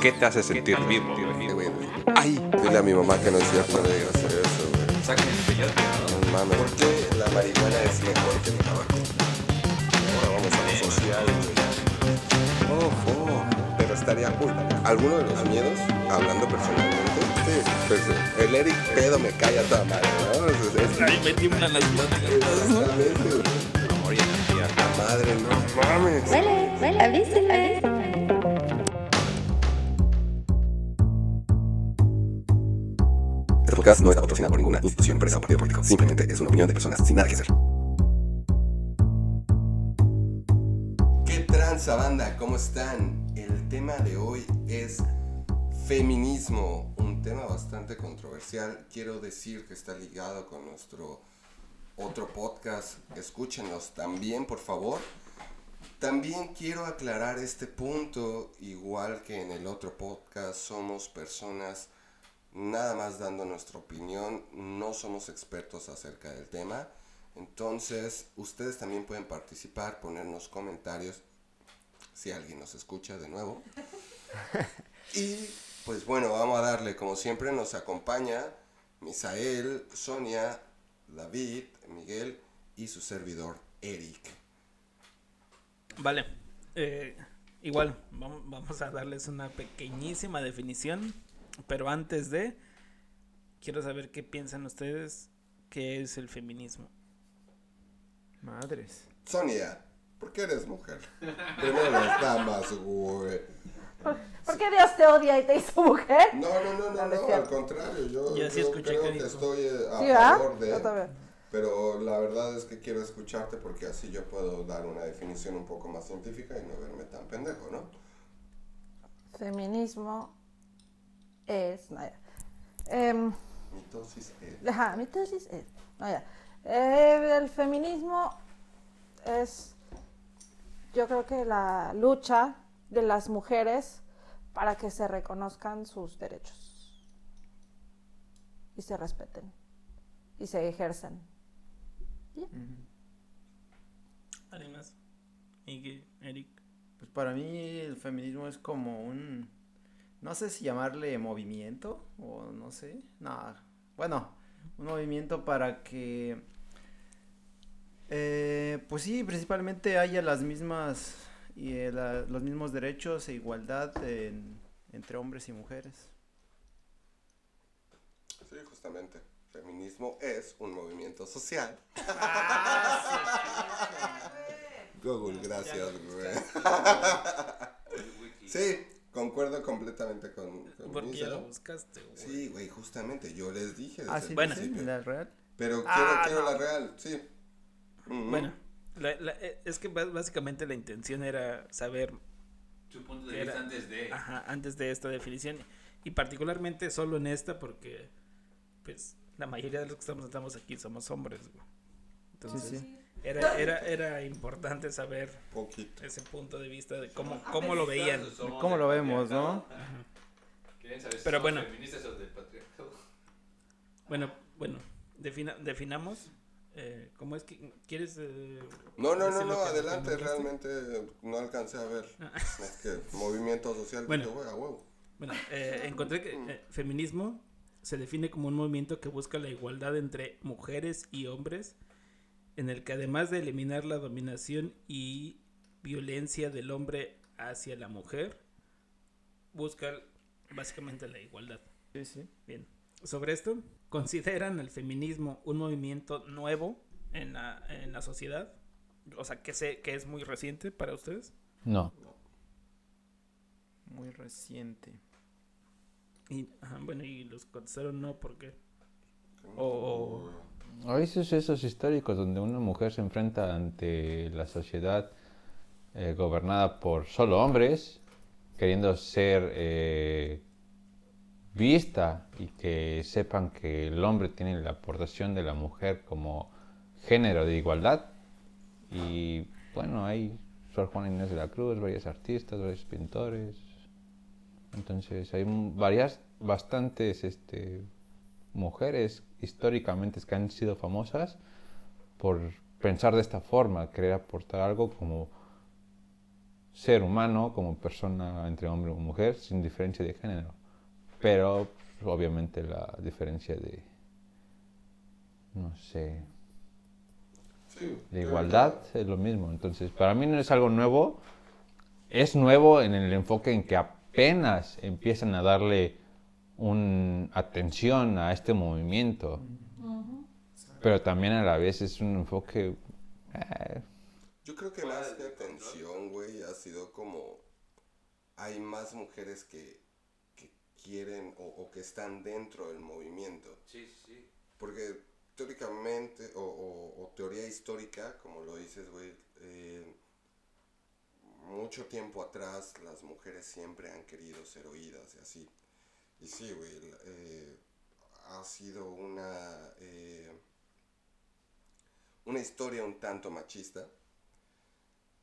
¿Qué te hace sentir vivo? Ay, dile a mi mamá que no es cierto de hacer eso, güey. Saquen el peyote, No mames. ¿Por qué la marihuana es mejor que el tabaco? Ahora vamos a lo social, güey. Ojo. Pero estaría cool. ¿Alguno de los miedos, hablando personalmente? Sí, pues el Eric pedo me cae a toda madre, ¿no? Es, es, Ahí me tiemblan las pláticas. exactamente, güey. Amor y energía. Madre, no mames. Huele, huele, avíseme. Este podcast no está patrocinado por ninguna institución, empresa o partido político. Simplemente es una opinión de personas sin nada que hacer. ¿Qué tranza, banda? ¿Cómo están? El tema de hoy es feminismo, un tema bastante controversial. Quiero decir que está ligado con nuestro otro podcast. Escúchenos también, por favor. También quiero aclarar este punto, igual que en el otro podcast, somos personas nada más dando nuestra opinión, no somos expertos acerca del tema. Entonces, ustedes también pueden participar, ponernos comentarios si alguien nos escucha de nuevo. Y pues bueno, vamos a darle, como siempre nos acompaña Misael, Sonia, David, Miguel y su servidor Eric. Vale. eh, igual, vam- vamos a darles una pequeñísima definición. Pero antes de, quiero saber qué piensan ustedes que es el feminismo. Madres. Sonia, ¿por qué eres mujer? Primero las damas, güey. ¿Por qué Dios te odia y te hizo mujer? No, no, no, no, No, al contrario, yo, Yo sí yo escuché creo que estoy eh, a favor de... Yo. Pero la verdad es que quiero escucharte porque así yo puedo dar una definición un poco más científica y no verme tan pendejo, ¿no? Feminismo es. No, ya. Em, Mitosis es... ajá, mi tesis es. No, ya. Eh, el feminismo es. Yo creo que la lucha de las mujeres para que se reconozcan sus derechos y se respeten y se ejerzan. ¿Alguien más? Miguel, Eric. Pues para mí el feminismo es como un, no sé si llamarle movimiento o no sé, no, bueno, un movimiento para que, eh, pues sí, principalmente haya las mismas, y eh, la- los mismos derechos e igualdad en- entre hombres y mujeres. Sí, justamente. Feminismo es un movimiento social. Google, gracias, güey. Sí, concuerdo completamente con, con ¿Por qué ya Misa. lo buscaste, güey? Sí, güey, justamente, yo les dije desde Ah, el sí, Bueno. sí, principio. la real. Pero quiero, Ah, quiero no. la real, sí. Bueno, la- la- eh, es que básicamente la intención era saber Tu punto de vista antes de. Ajá, antes de esta definición. Y particularmente solo en esta porque, pues, la mayoría de los que estamos, estamos aquí somos hombres, güey. Entonces, sí. Era, era, era importante saber Poquito. ese punto de vista de cómo, cómo lo veían. ¿Cómo lo vemos, no? Pero bueno. Bueno, bueno, defina, definamos. Eh, ¿Cómo es que quieres? eh, No, no, no, no, adelante, realmente no alcancé a ver. Es que movimiento social, Bueno. dije. Bueno, eh, encontré que eh, feminismo se define como un movimiento que busca la igualdad entre mujeres y hombres, en el que además de eliminar la dominación y violencia del hombre hacia la mujer, busca básicamente la igualdad. Sí, sí. Bien, sobre esto, ¿consideran el feminismo un movimiento nuevo en la, en la sociedad? O sea, que, sé, que es muy reciente para ustedes. No. Muy reciente. Y, ajá, bueno, y los contestaron no, ¿por qué? O, A veces esos históricos donde una mujer se enfrenta ante la sociedad eh, gobernada por solo hombres, queriendo ser eh, vista y que sepan que el hombre tiene la aportación de la mujer como género de igualdad. Y bueno, hay Sor Juana Inés de la Cruz, varios artistas, varios pintores. Entonces hay varias, bastantes este, mujeres históricamente que han sido famosas por pensar de esta forma, querer aportar algo como ser humano, como persona entre hombre o mujer, sin diferencia de género. Pero pues, obviamente la diferencia de, no sé, Sí, de igualdad es lo mismo. Entonces, para mí no es algo nuevo. Es nuevo en el enfoque en que apenas empiezan a darle un atención a este movimiento. Pero también a la vez es un enfoque... eh, Yo creo que más que atención, güey, ha sido como hay más mujeres que quieren o, o que están dentro del movimiento. Sí, sí. Porque teóricamente, o, o- o teoría histórica, como lo dices, güey, eh, mucho tiempo atrás las mujeres siempre han querido ser oídas y así. Y sí, güey, eh, ha sido una, eh, una historia un tanto machista.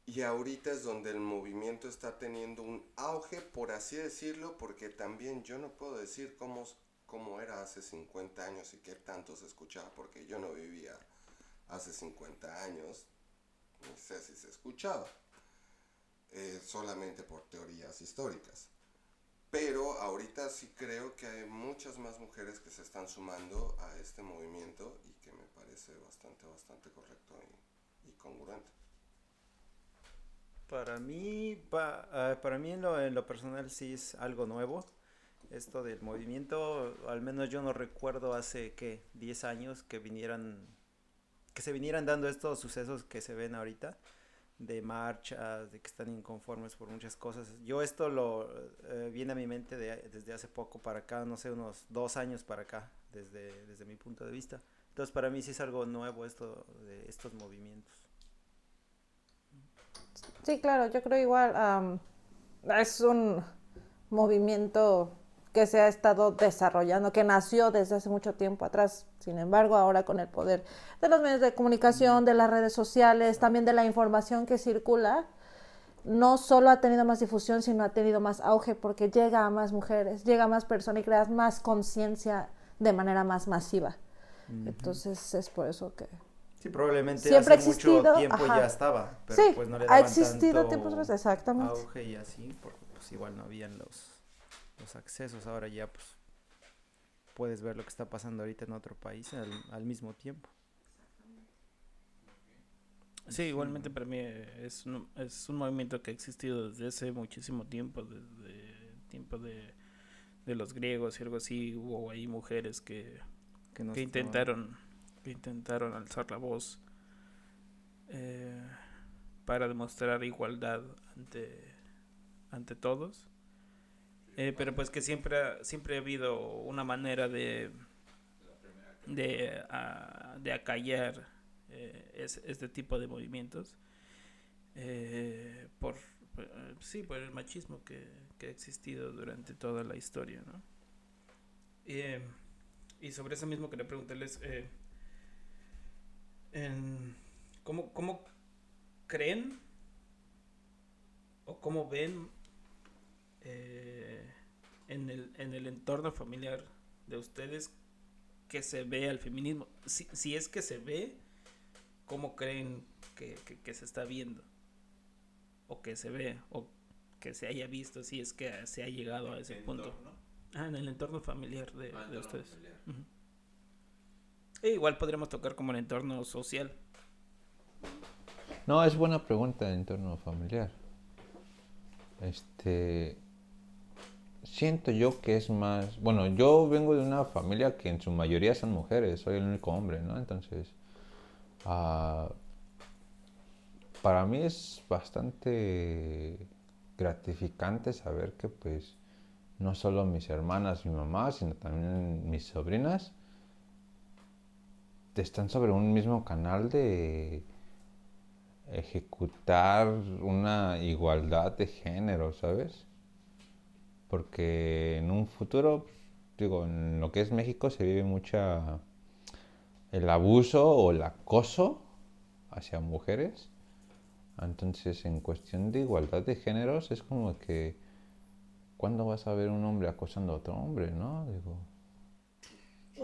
Y ahorita es donde el movimiento está teniendo un auge, por así decirlo, porque también yo no puedo decir cómo, cómo era hace 50 años y qué tanto se escuchaba, porque yo no vivía hace 50 años, no sé si se escuchaba, eh, solamente por teorías históricas. Pero ahorita sí creo que hay muchas más mujeres que se están sumando a este movimiento y que me parece bastante, bastante correcto y congruente. Para mí, pa- ah, para mí en lo, en lo personal sí es algo nuevo. Esto del movimiento, al menos yo no recuerdo hace, ¿qué? 10 años que vinieran, que se vinieran dando estos sucesos que se ven ahorita, de marchas, de que están inconformes por muchas cosas. Yo esto lo eh, viene a mi mente de- desde hace poco para acá, no sé, unos dos años para acá, desde, desde mi punto de vista. Entonces para mí sí es algo nuevo esto de estos movimientos. Sí, claro, yo creo igual. am, es un movimiento que se ha estado desarrollando, que nació desde hace mucho tiempo atrás. Sin embargo, ahora con el poder de los medios de comunicación, de las redes sociales, también de la información que circula, no solo ha tenido más difusión, sino ha tenido más auge porque llega a más mujeres, llega a más personas y creas más conciencia de manera más masiva. Entonces es por eso que Sí, probablemente Siempre ha hace mucho existido, tiempo ajá. ya estaba, pero sí, pues no le ha daban existido tanto tiempos exactamente. auge y así, porque pues igual no habían los, los accesos, ahora ya pues puedes ver lo que está pasando ahorita en otro país al, al mismo tiempo. Sí, igualmente para mí es un, es un movimiento que ha existido desde hace muchísimo tiempo, desde tiempo de, de los griegos y algo así, hubo ahí mujeres que, Que, intentaron intentaron alzar la voz eh, para demostrar igualdad ante ante todos Eh, pero pues que siempre siempre ha habido una manera de de, de acallar eh, es- este tipo de movimientos por, sí por el machismo que, que ha existido durante toda la historia ¿no? Y sobre eso mismo quería preguntarles eh, en- ¿cómo, cómo creen o cómo ven eh, en, el, en el entorno familiar de ustedes que se ve al feminismo? Si, si es que se ve, ¿cómo creen que, que- que se está viendo? O que se ve, o que se haya visto, si es que se ha llegado a ese punto. Ah, en el entorno familiar de, de ustedes. Ujú. Igual podríamos tocar como el entorno social. No, es buena pregunta de entorno familiar. Este. Siento yo que es más. Bueno, yo vengo de una familia que en su mayoría son mujeres, soy el único hombre, ¿no? Entonces. ah, para mí es bastante gratificante saber que, pues. No solo mis hermanas mi mamá, sino también mis sobrinas. Están sobre un mismo canal de ejecutar una igualdad de género, ¿sabes? Porque en un futuro, digo, en lo que es México se vive mucha el abuso o el acoso hacia mujeres. Entonces, en cuestión de igualdad de géneros, es como que, ¿cuándo vas a ver un hombre acosando a otro hombre, no? Digo,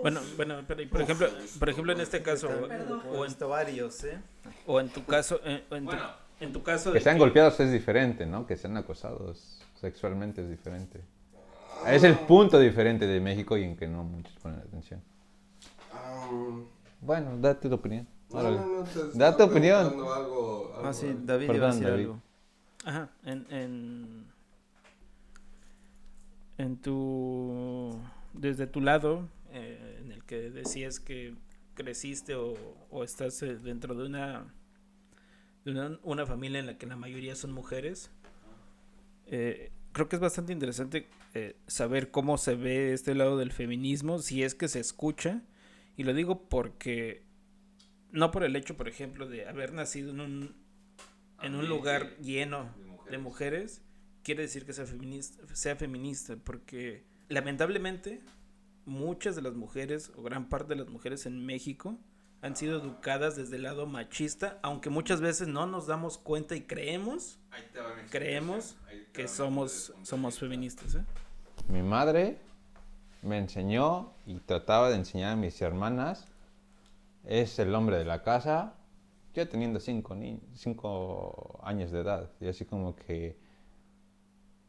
Bueno, bueno, pero por ejemplo, por ejemplo en este caso O en, varios, ¿eh? o en tu caso, eh, en, tu, en tu caso Que sean golpeados es diferente, ¿no? Que sean acosados sexualmente es diferente. Es el punto diferente de México y en que no muchos ponen atención. Ah, Bueno, date tu opinión. no, Órale. no, no, te Da tu opinión. preguntando Algo, algo Ah, sí. David Perdón, iba a decir David. algo. Ajá, en, en, en tu, desde tu lado, que decías que creciste o, o estás eh, dentro de una, de una, una familia en la que la mayoría son mujeres, eh, creo que es bastante interesante eh, saber cómo se ve este lado del feminismo, si es que se escucha, y lo digo porque, no por el hecho, por ejemplo, de haber nacido en un, en un lugar lleno de mujeres, quiere decir que sea feminista, sea feminista, porque lamentablemente muchas de las mujeres, o gran parte de las mujeres en México, han sido educadas desde el lado machista, aunque muchas veces no nos damos cuenta y creemos, creemos que somos, somos feministas. ¿eh? Mi madre me enseñó y trataba de enseñar a mis hermanas. Es el hombre de la casa, yo teniendo cinco, ni- cinco años de edad. Y así como que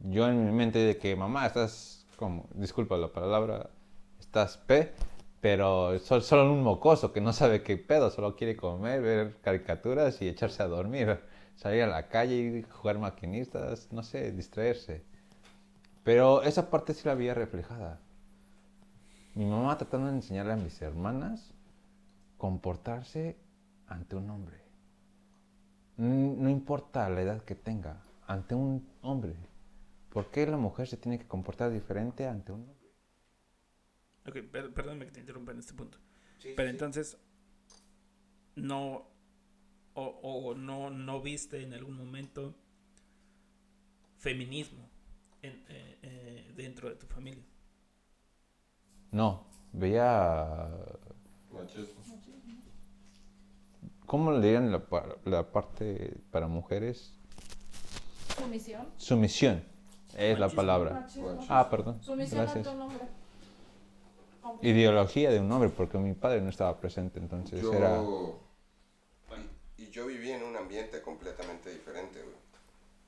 yo en mi mente de que mamá, estás como, disculpa la palabra, estás P, pero so- solo un mocoso que no sabe qué pedo, solo quiere comer, ver caricaturas y echarse a dormir, salir a la calle y jugar maquinistas, no sé, distraerse. Pero esa parte sí la había reflejada. Mi mamá tratando de enseñarle a mis hermanas comportarse ante un hombre. No importa la edad que tenga, ante un hombre. ¿Por qué la mujer se tiene que comportar diferente ante un hombre? Ok, per- perdóname que te interrumpa en este punto. Pero entonces, no, o, o no, no viste en algún momento feminismo en- eh, eh, dentro de tu familia. No, veía... Machismo. ¿Cómo le dirían la, pa- la parte para mujeres? Sumisión. Sumisión es la palabra. Machismo. Ah, perdón. Sumisión Gracias. a tu nombre. Ideología de un hombre, porque mi padre no estaba presente, entonces Yo, era... y, y yo viví en un ambiente completamente diferente, güey.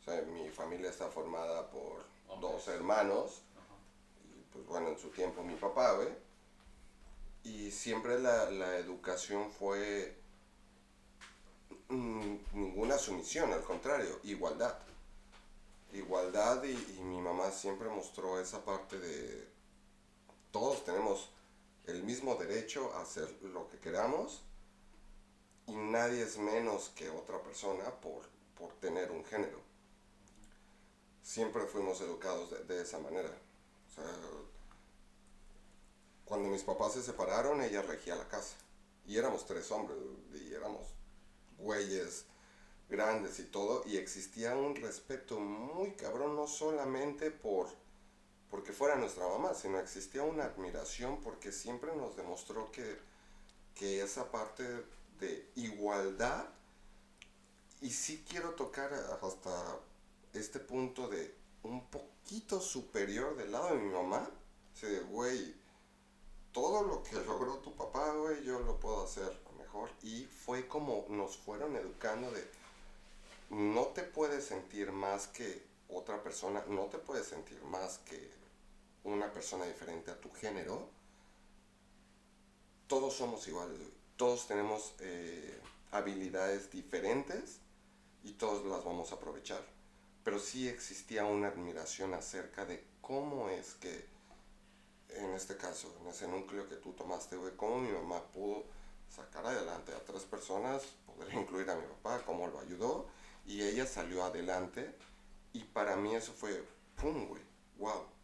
O sea, mi familia está formada por dos hermanos. Y pues bueno, en su tiempo mi papá, güey. Y siempre la, la educación fue mm, ninguna sumisión, al contrario, igualdad. Igualdad y, y mi mamá siempre mostró esa parte de todos tenemos el mismo derecho a hacer lo que queramos y nadie es menos que otra persona por, por tener un género. Siempre fuimos educados de, de esa manera. O sea, cuando mis papás se separaron, ella regía la casa. Y éramos tres hombres, y éramos güeyes grandes y todo, y existía un respeto muy cabrón, no solamente por porque fuera nuestra mamá, sino existía una admiración porque siempre nos demostró que, que esa parte de igualdad, y sí quiero tocar hasta este punto de un poquito superior del lado de mi mamá, o sea, güey, todo lo que logró tu papá, güey, yo lo puedo hacer mejor. Y fue como nos fueron educando de, no te puedes sentir más que otra persona, no te puedes sentir más que una persona diferente a tu género. Todos somos iguales, todos tenemos eh, habilidades diferentes y todos las vamos a aprovechar. Pero sí existía una admiración acerca de cómo es que, en este caso, en ese núcleo que tú tomaste, güey, cómo mi mamá pudo sacar adelante a tres personas, poder incluir a mi papá, cómo lo ayudó, y ella salió adelante, y para mí eso fue, ¡pum, güey! ¡Wow!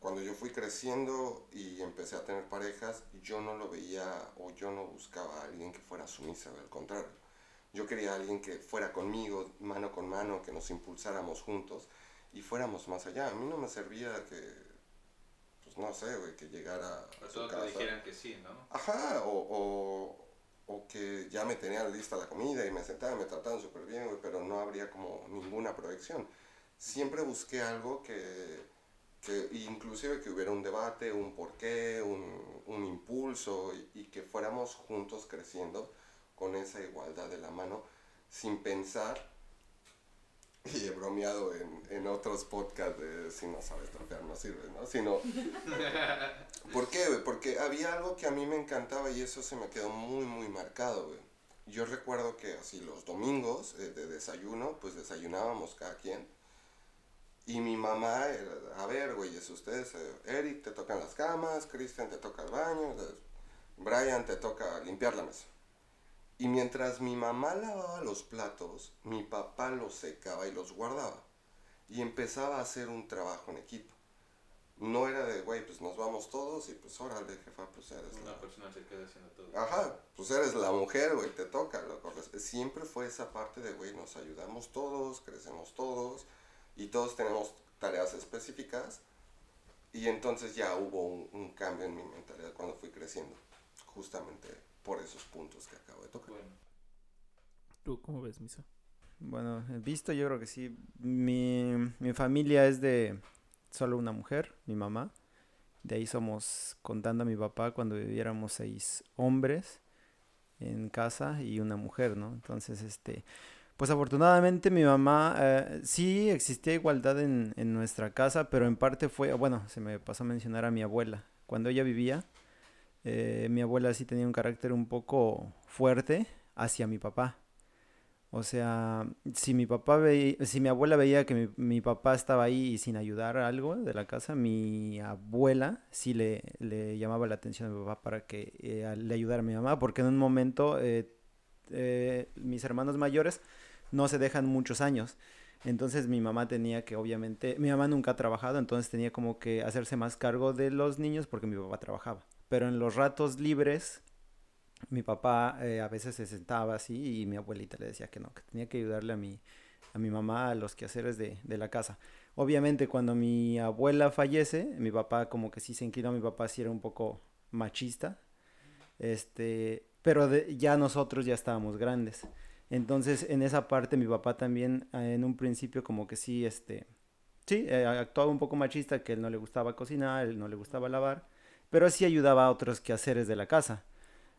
Cuando yo fui creciendo y empecé a tener parejas, yo no lo veía o yo no buscaba a alguien que fuera sumisa, al contrario. Yo quería a alguien que fuera conmigo, mano con mano, que nos impulsáramos juntos y fuéramos más allá. A mí no me servía que, pues no sé, güey, que llegara a su casa. que sí, ¿no? Ajá, o, o, o que ya me tenían lista la comida y me sentaban, me trataban súper bien, güey, pero no habría como ninguna proyección. Siempre busqué algo que, que inclusive que hubiera un debate, un porqué, un, un impulso y, y que fuéramos juntos creciendo con esa igualdad de la mano sin pensar y he bromeado en, en otros podcasts de si no sabes trapear no sirve, ¿no? Sino, ¿por qué? Porque había algo que a mí me encantaba y eso se me quedó muy, muy marcado, güey. Yo recuerdo que así los domingos eh, de desayuno, pues desayunábamos cada quien. Y mi mamá era, a ver, güeyes, ustedes, eh, Eric te tocan las camas, Christian te toca el baño, Brian te toca limpiar la mesa. Y mientras mi mamá lavaba los platos, mi papá los secaba y los guardaba. Y empezaba a hacer un trabajo en equipo. No era de, güey, pues nos vamos todos y pues órale, jefa, pues eres la... Una persona se queda haciendo todo. Ajá, pues eres la mujer, güey, te toca, loco. Siempre fue esa parte de, güey, nos ayudamos todos, crecemos todos y todos tenemos tareas específicas. Y entonces ya hubo un, un cambio en mi mentalidad cuando fui creciendo, justamente por esos puntos que acabo de tocar. Bueno, ¿Tú cómo ves, Misa? Bueno, visto yo creo que sí. Mi, mi familia es de solo una mujer, mi mamá. De ahí somos, contando a mi papá, cuando viviéramos seis hombres en casa y una mujer, ¿no? Entonces, este, pues afortunadamente mi mamá, eh, sí existía igualdad en, en nuestra casa, pero en parte fue, bueno, se me pasó a mencionar a mi abuela. Cuando ella vivía, eh, mi abuela sí tenía un carácter un poco fuerte hacia mi papá. O sea, si mi papá veía, si mi abuela veía que mi, papá estaba ahí y sin ayudar a algo de la casa, mi abuela sí le, le llamaba la atención a mi papá para que eh, le ayudara a mi mamá, porque en un momento mis hermanos mayores no se dejan muchos años. Entonces mi mamá tenía que, obviamente, mi mamá nunca ha trabajado, entonces tenía como que hacerse más cargo de los niños porque mi papá trabajaba. Pero en los ratos libres, mi papá eh, a veces se sentaba así y mi abuelita le decía que no, que tenía que ayudarle a mi, a mi mamá a los quehaceres de, de la casa. Obviamente cuando mi abuela fallece, mi papá como que sí se inclinó, mi papá sí era un poco machista, este, pero de- ya nosotros ya estábamos grandes. Entonces en esa parte mi papá también eh, en un principio como que sí, este, sí, eh, actuaba un poco machista, que él no le gustaba cocinar, él no le gustaba lavar, pero sí ayudaba a otros quehaceres de la casa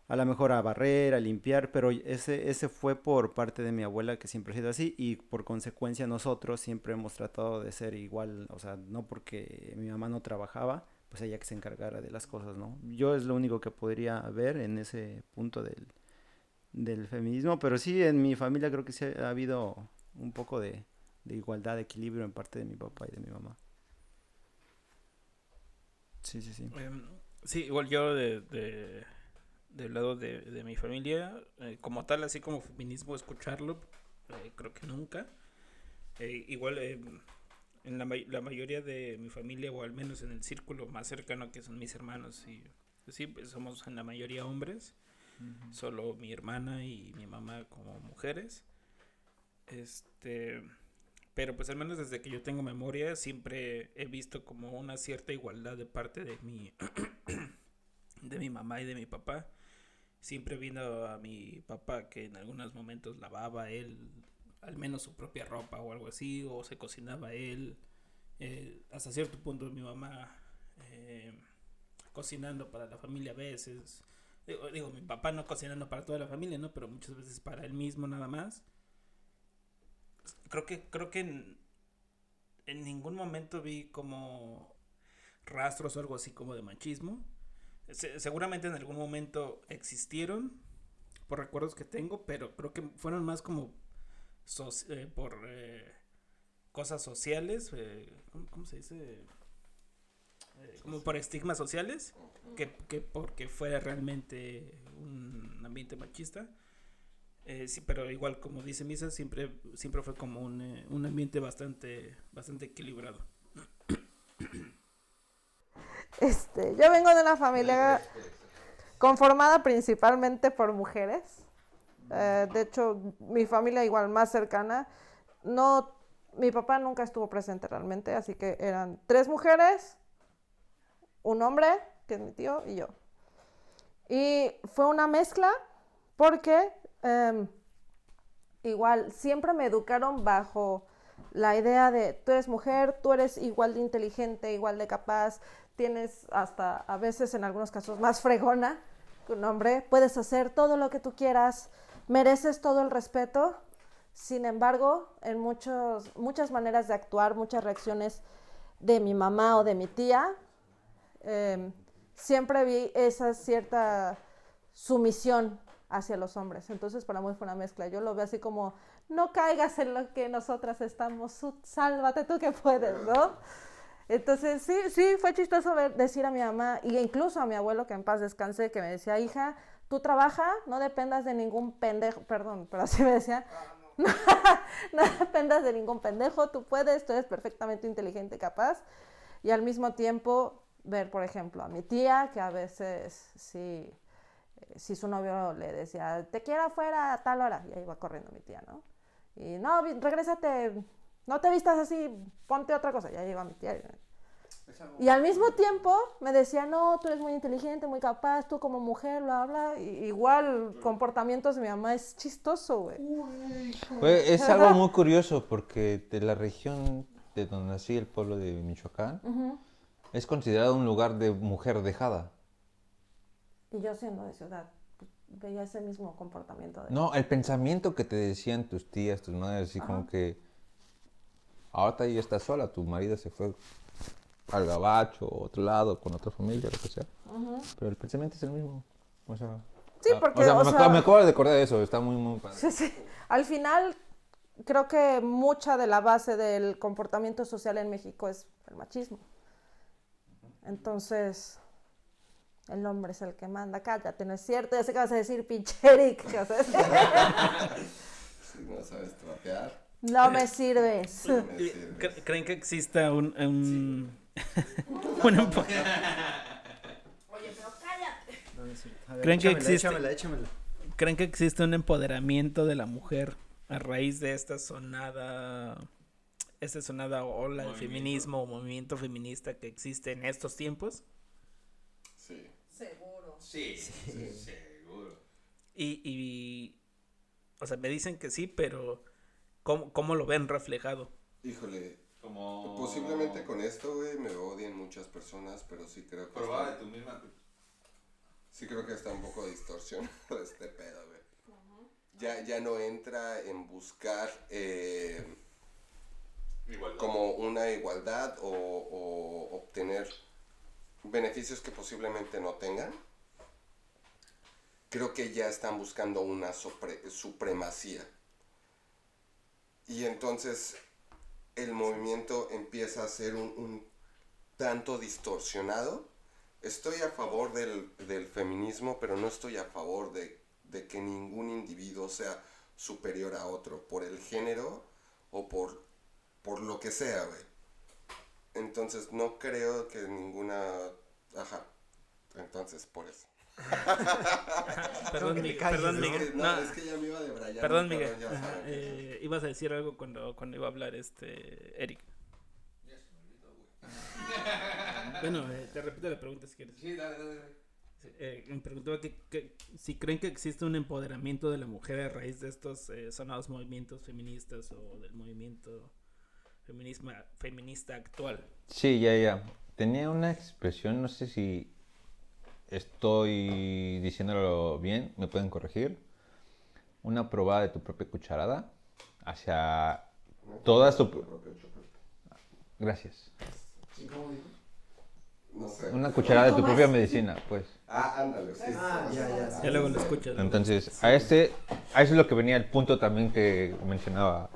a lo mejor a barrer, a limpiar, pero ese, ese fue por parte de mi abuela que siempre ha sido así y por consecuencia nosotros siempre hemos tratado de ser igual, o sea, no porque mi mamá no trabajaba, pues ella que se encargara de las cosas, ¿no? Yo es lo único que podría ver en ese punto del, del feminismo, pero sí, en mi familia creo que sí ha habido un poco de, de igualdad, de equilibrio en parte de mi papá y de mi mamá. Sí, sí, sí. Em, sí, igual yo de, de- del lado de, de mi familia, eh, como tal, así como feminismo, escucharlo, eh, creo que nunca. Eh, igual em, en la, la mayoría de mi familia, o al menos en el círculo más cercano que son mis hermanos, y pues sí, pues somos en la mayoría hombres, solo mi hermana y mi mamá como mujeres. Este, pero pues al menos desde que yo tengo memoria siempre he visto como una cierta igualdad de parte de mi de mi mamá y de mi papá. Siempre vino a mi papá que en algunos momentos lavaba él al menos su propia ropa o algo así, o se cocinaba él. Eh, hasta cierto punto mi mamá eh, cocinando para la familia a veces. Digo, mi papá no cocinando para toda la familia, ¿no? Pero muchas veces para él mismo nada más. Creo que, creo que en, ningún momento vi como rastros o algo así como de machismo. Se- seguramente en algún momento existieron por recuerdos que tengo, pero creo que fueron más como eh, por eh, cosas sociales, eh, ¿cómo, cómo se dice? Como por estigmas sociales, que, que porque fuera realmente un ambiente machista. Eh, sí, pero igual como dice Misa, siempre, siempre fue como un, eh, un ambiente bastante, bastante equilibrado. Este, yo vengo de una familia conformada principalmente por mujeres. Eh, de hecho, mi familia igual más cercana, no, mi papá nunca estuvo presente realmente, así que eran tres mujeres, un hombre, que es mi tío, y yo. Y fue una mezcla porque em, igual siempre me educaron bajo la idea de tú eres mujer, tú eres igual de inteligente, igual de capaz, tienes hasta a veces en algunos casos más fregona que un hombre, puedes hacer todo lo que tú quieras, mereces todo el respeto. Sin embargo, en muchos, muchas maneras de actuar, muchas reacciones de mi mamá o de mi tía, eh, siempre vi esa cierta sumisión hacia los hombres. Entonces para mí fue una mezcla. Yo lo veo así como, no caigas en lo que nosotras estamos, sálvate tú que puedes, ¿no? Entonces sí, sí, fue chistoso ver, decir a mi mamá y incluso a mi abuelo que en paz descanse, que me decía, hija, tú trabaja, no dependas de ningún pendejo, perdón, pero así me decía, no, no dependas de ningún pendejo, tú puedes, tú eres perfectamente inteligente, capaz. Y al mismo tiempo ver, por ejemplo, a mi tía, que a veces sí, eh, si su novio le decía, te quiero afuera a tal hora, y ahí va corriendo mi tía, ¿no? Y no, regrésate, no te vistas así, ponte otra cosa, ya llega mi tía. y- Y al mismo tiempo me decía, no, tú eres muy inteligente, muy capaz, tú como mujer, bla, bla. Y, igual comportamientos de mi mamá es chistoso, güey. Fue- es algo muy curioso porque de la región de donde nací, el pueblo de Michoacán, es considerado un lugar de mujer dejada. Y yo siendo de ciudad, veía ese mismo comportamiento. De... No, el pensamiento que te decían tus tías, tus madres, así como que ahorita ya estás sola, tu marido se fue al gabacho, otro lado, con otra familia, lo que sea. Pero el pensamiento es el mismo. O sea, Sí, ah, porque, o sea, o me, sea- me acabo de acordar de eso, está muy, muy padre. Sí, sí. Al final, creo que mucha de la base del comportamiento social en México es el machismo. Entonces, el hombre es el que manda. Cállate, no es cierto. Ya sé que vas a decir, pinche Eric. ¿qué vas a decir? Si no sabes trapear, No me sirves. me Y- sirve. cre- ¿Creen que exista un... un... un empo- No, sí. A ver, ¿Creen que existe- Échamela, échamela. ¿Creen que existe un empoderamiento de la mujer a raíz de esta sonada, esta sonada ola de feminismo o movimiento feminista que existe en estos tiempos? Sí. Seguro. Sí, seguro. Y, y, o sea, me dicen que sí, pero ¿cómo, cómo lo ven reflejado? Híjole, Como... posiblemente con esto, güey, me odien muchas personas, pero sí creo que Probar de está, tu misma... sí creo que está un poco distorsionado este pedo, güey. Ya, ya no entra en buscar eh, una igualdad o, obtener beneficios que posiblemente no tengan. Creo que ya están buscando una supre- supremacía. Y entonces el movimiento empieza a ser un, tanto distorsionado. Estoy a favor del, del feminismo, pero no estoy a favor de, de que ningún individuo sea superior a otro por el género o por, por lo que sea, güey. Entonces no creo que ninguna... Ajá. Entonces, por eso. Perdón, Miguel. Perdón, ¿no? Miguel. No, No, es que ya me iba de Brian. perdón, Miguel. Ajá, eh, ibas a decir algo cuando, cuando iba a hablar este Eric. Bueno, eh, te repito la pregunta si quieres. Sí, dale, dale, dale. Eh, me preguntaba que, que si creen que existe un empoderamiento de la mujer a raíz de estos eh, sonados movimientos feministas o del movimiento feminisma, feminista actual. Sí, ya, ya. Tenía una expresión, no sé si estoy diciéndolo bien, me pueden corregir. Una probada de tu propia cucharada hacia todas tu... Gracias. No sé. Una cucharada de tu propia medicina, pues. Ah, ándale, sí. Ah, ya, ya. Ya luego lo escuchas. ¿no? Entonces, a este, a eso es lo que venía el punto también que mencionaba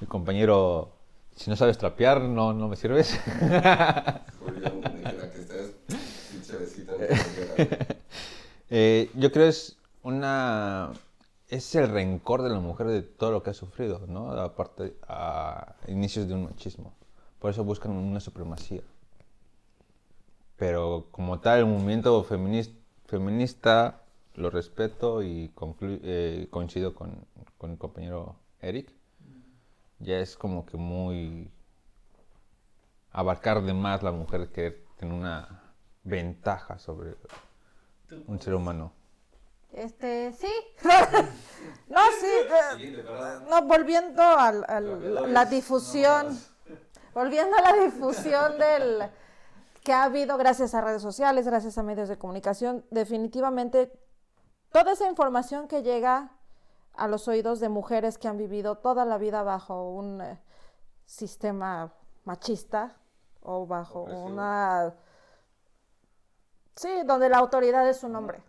mi compañero. Si no sabes trapear, no, no me sirves. Eh, yo creo es una es el rencor de la mujer de todo lo que ha sufrido, ¿no? Aparte a inicios de un machismo. Por eso buscan una supremacía. Pero como tal, el movimiento feminista, feminista lo respeto y eh, coincido con, con el compañero Eric. Ya es como que muy abarcar de más la mujer que tener una ventaja sobre un ser humano. Este, sí. no, sí, perdón. no, volviendo Bloqueadores, la difusión, volviendo a la difusión del que ha habido gracias a redes sociales, gracias a medios de comunicación, definitivamente toda esa información que llega a los oídos de mujeres que han vivido toda la vida bajo un eh, sistema machista o bajo Opresivo. una... Sí, donde la autoridad es un hombre.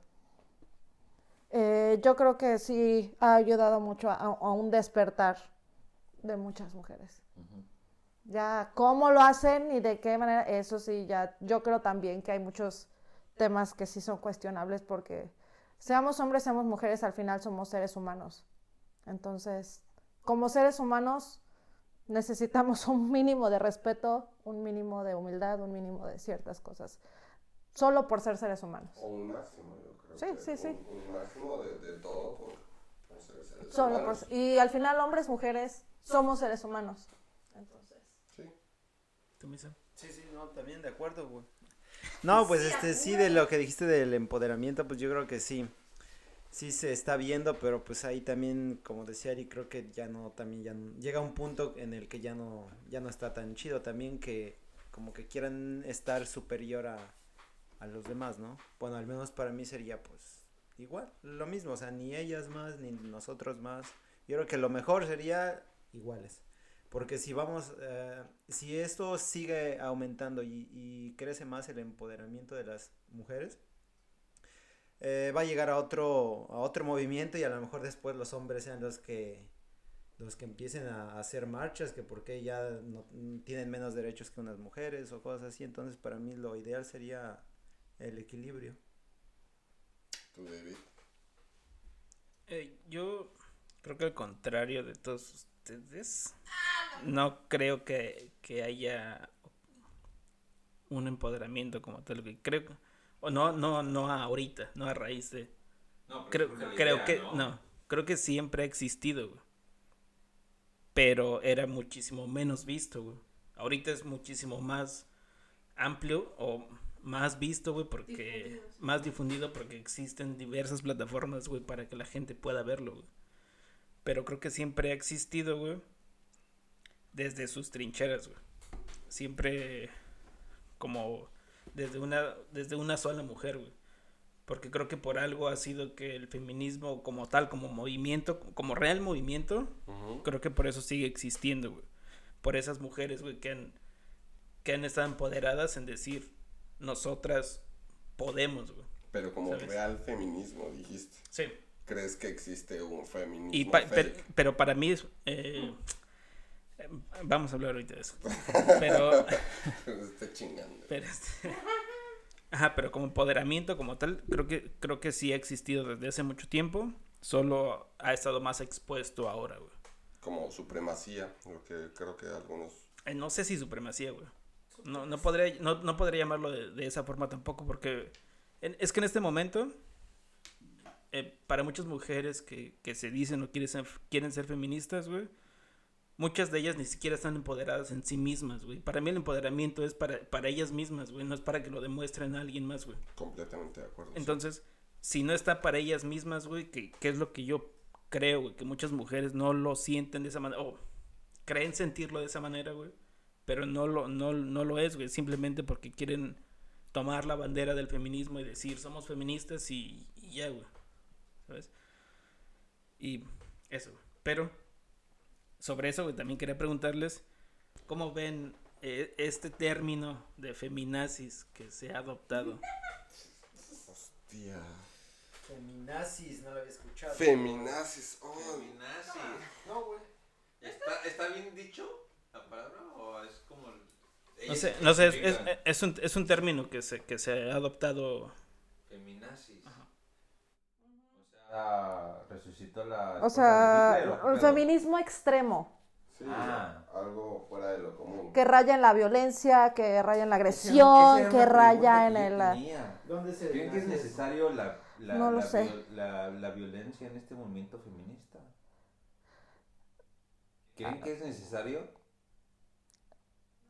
Eh, yo creo que sí ha ayudado mucho a, a un despertar de muchas mujeres. Ya cómo lo hacen y de qué manera, eso sí, ya yo creo también que hay muchos temas que sí son cuestionables porque seamos hombres, seamos mujeres, al final somos seres humanos. Entonces, como seres humanos necesitamos un mínimo de respeto, un mínimo de humildad, un mínimo de ciertas cosas, solo por ser seres humanos. O un máximo, yo creo. Sí, que sí, sí. Un, un máximo de, de todo por, por ser seres Solo humanos. por- y al final hombres, mujeres, somos seres humanos. Entonces, Sí. ¿Tú, Misa? Sí, sí, no, también de acuerdo, güey. No, pues este, sí, de lo que dijiste del empoderamiento, pues yo creo que sí. Sí se está viendo, pero pues ahí también, como decía Ari, creo que ya no, también ya no- llega un punto en el que ya no, ya no está tan chido también que como que quieran estar superior a, a los demás, ¿no? Bueno, al menos para mí sería pues igual, lo mismo, o sea, ni ellas más, ni nosotros más. Yo creo que lo mejor sería iguales. Porque si vamos, eh, si esto sigue aumentando y, y crece más el empoderamiento de las mujeres, eh, va a llegar a otro, a otro movimiento y a lo mejor después los hombres sean los que los que empiecen a hacer marchas, que porque ya no, tienen menos derechos que unas mujeres o cosas así. Entonces para mí lo ideal sería el equilibrio. Tú, David. Eh, yo creo que al contrario de todos ustedes, no creo que, que haya un empoderamiento como tal. que Creo o no, no, no ahorita, no a raíz de. No, Creo, creo idea, que, no, creo que siempre ha existido, güey. Pero era muchísimo menos visto, güey. Ahorita es muchísimo más amplio o más visto, güey, porque más difundido porque existen diversas plataformas, güey, para que la gente pueda verlo, güey. Pero creo que siempre ha existido, güey, desde sus trincheras, güey. Siempre como desde una desde una sola mujer, güey. Porque creo que por algo ha sido que el feminismo como tal, como movimiento, como real movimiento, creo que por eso sigue existiendo, güey. Por esas mujeres, güey, que han, que han estado empoderadas en decir, nosotras podemos, güey. Pero como ¿Sabes? real feminismo, dijiste. Sí. ¿Crees que existe un feminismo Y pa- per- fake? pero para mí es... eh, eh, vamos a hablar ahorita de eso. Pero... Está chingando. pero este- Ajá, pero como empoderamiento como tal, creo que, creo que sí ha existido desde hace mucho tiempo. Solo ha estado más expuesto ahora, güey. Como supremacía, lo que creo que algunos... Eh, no sé si supremacía, güey. No, no, podría, no, no podría llamarlo de, de esa forma tampoco, porque en- es que en este momento, eh, para muchas mujeres que, que se dicen o quieren ser, quieren ser feministas, güey, muchas de ellas ni siquiera están empoderadas en sí mismas, güey. Para mí el empoderamiento es para, para ellas mismas, güey, no es para que lo demuestren a alguien más, güey. Completamente de acuerdo. sí. Entonces, si no está para ellas mismas, güey, que, que es lo que yo creo, güey, que muchas mujeres no lo sienten de esa manera, o creen sentirlo de esa manera, güey, pero no lo, no, no lo es, güey, simplemente porque quieren tomar la bandera del feminismo y decir, somos feministas y, y ya, güey, ¿sabes? Y eso, güey. Pero, sobre eso, güey, también quería preguntarles, ¿cómo ven eh, este término de feminazis que se ha adoptado? Hostia. Feminazis, no lo había escuchado. Feminazis. Oh, Feminazi. No, güey. ¿Está, ¿Está bien dicho la palabra o es como... No ellas sé, no sé, es, especifican es- es un, es un término que se, que se ha adoptado. Feminazis. O sea, resucitó la. o Hitler, sea, ¿o un feminismo extremo, sí, Ah. algo fuera de lo común. que raya en la violencia, que raya en la agresión, que raya en el... que yo tenía. ¿Dónde se ¿Creen que es necesario la, la, No lo la sé. viol- la- la violencia en este movimiento feminista? ¿Creen que es necesario?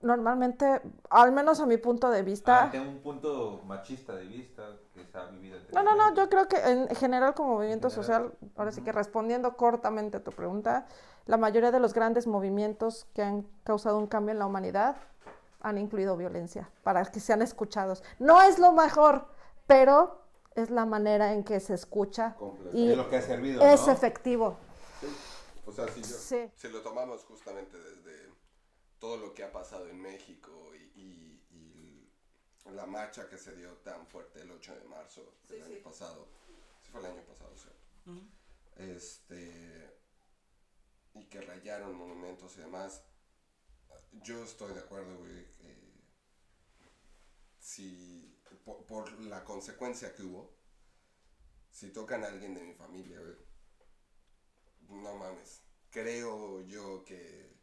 Normalmente, al menos a mi punto de vista, Ante un punto machista de vista que se ha vivido No, no, no, yo creo que en general como movimiento general. social, ahora sí que respondiendo cortamente a tu pregunta, la mayoría de los grandes movimientos que han causado un cambio en la humanidad han incluido violencia para que sean escuchados. No es lo mejor, pero es la manera en que se escucha Completo. y Es lo que ha servido, es ¿no? efectivo. O sea, si, yo- Sí. si lo tomamos justamente desde todo lo que ha pasado en México y, y- y la marcha que se dio tan fuerte el 8 de marzo del año pasado, sí fue el año pasado, ¿cierto? Este, y que rayaron monumentos y demás, yo estoy de acuerdo, güey, que si, por, por la consecuencia que hubo, si tocan a alguien de mi familia, güey, no mames. Creo yo que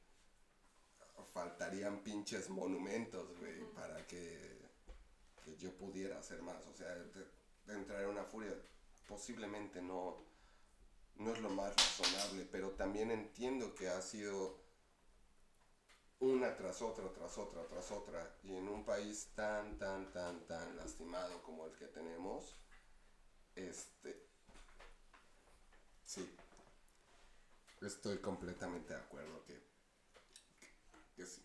faltarían pinches monumentos, güey, para que, que yo pudiera hacer más. O sea, de, de entrar en una furia posiblemente no, no es lo más razonable, pero también entiendo que ha sido una tras otra, tras otra, tras otra, y en un país tan, tan, tan, tan lastimado como el que tenemos, este, sí, estoy completamente de acuerdo que, que, que sí.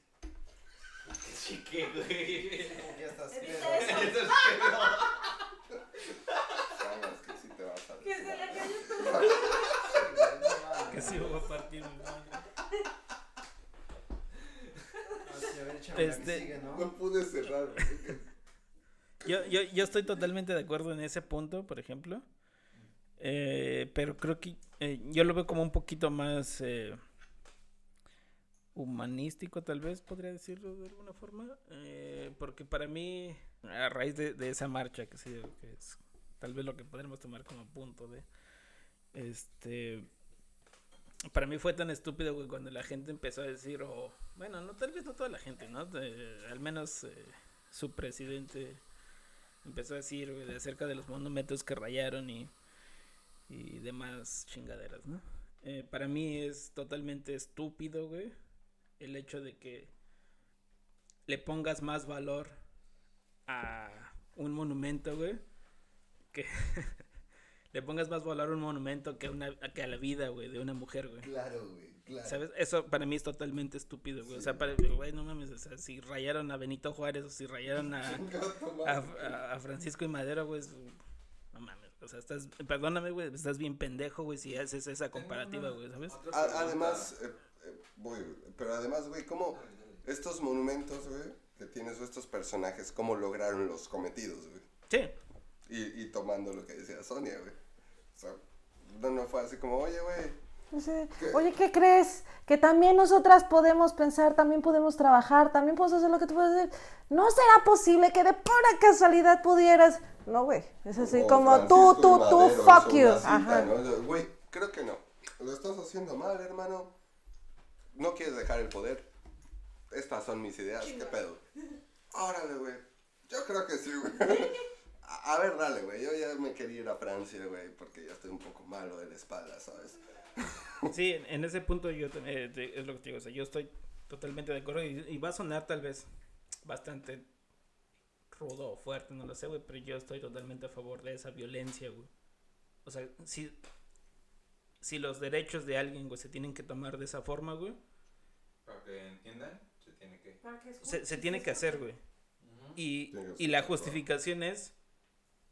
Sí, que, güey. Ya estás Sabes que sí te vas a Que sí va a partir mi madre. Este- Sigue, ¿no? No pude cerrar. Yo, yo, yo estoy totalmente de acuerdo en ese punto, por ejemplo. Eh, pero creo que eh, yo lo veo como un poquito más eh, humanístico, tal vez podría decirlo de alguna forma. Eh, porque para mí, a raíz de, de esa marcha, que, sí, que es tal vez lo que podremos tomar como punto de... Este... Para mí fue tan estúpido, güey, cuando la gente empezó a decir, o bueno, no, tal vez no toda la gente, ¿no? Al menos eh, su presidente empezó a decir de acerca de los monumentos que rayaron y, y demás chingaderas, ¿no? Eh, para mí es totalmente estúpido, güey, el hecho de que le pongas más valor a un monumento, güey, que le pongas más valor a un monumento que, a una, que a la vida, güey, de una mujer, güey. Claro, güey, claro. ¿Sabes? Eso para mí es totalmente estúpido, güey. O sea, para, güey, no mames, o sea, si rayaron a Benito Juárez o si rayaron a, a, a- a Francisco y Madero, güey, es- no mames. O sea, estás, perdóname, güey, estás bien pendejo, güey, si haces esa comparativa, güey, ¿sabes? Además, eh, eh, voy, pero además, güey, ¿cómo estos monumentos, güey, que tienes o estos personajes, cómo lograron los cometidos, güey? Sí, Y, y tomando lo que decía Sonia, güey. O sea, no, no fue así como, oye, güey, Sí. Oye, ¿qué crees? Que también nosotras podemos pensar, también podemos trabajar, también podemos hacer lo que tú puedes hacer. ¿No será posible que de pura casualidad pudieras? No, güey. Es así o como Francisco tú, tú, y tú, Madero fuck you. cita, Ajá. ¿no? Güey, creo que no. Lo estás haciendo mal, hermano. No quieres dejar el poder. Estas son mis ideas, ¿qué pedo? Órale, güey. Yo creo que sí, güey. A, a ver, dale, güey. Yo ya me quería ir a Francia, güey, porque ya estoy un poco malo de la espalda, ¿sabes? sí, en, ese punto yo eh, te- es lo que te digo, o sea, yo estoy totalmente de acuerdo y, y va a sonar tal vez bastante rudo o fuerte, no lo sé, güey, pero yo estoy totalmente a favor de esa violencia, güey. O sea, si, si los derechos de alguien, güey, se tienen que tomar de esa forma, güey, Para que entiendan, se tiene que... se, se tiene que hacer, güey. Y, y la justificación es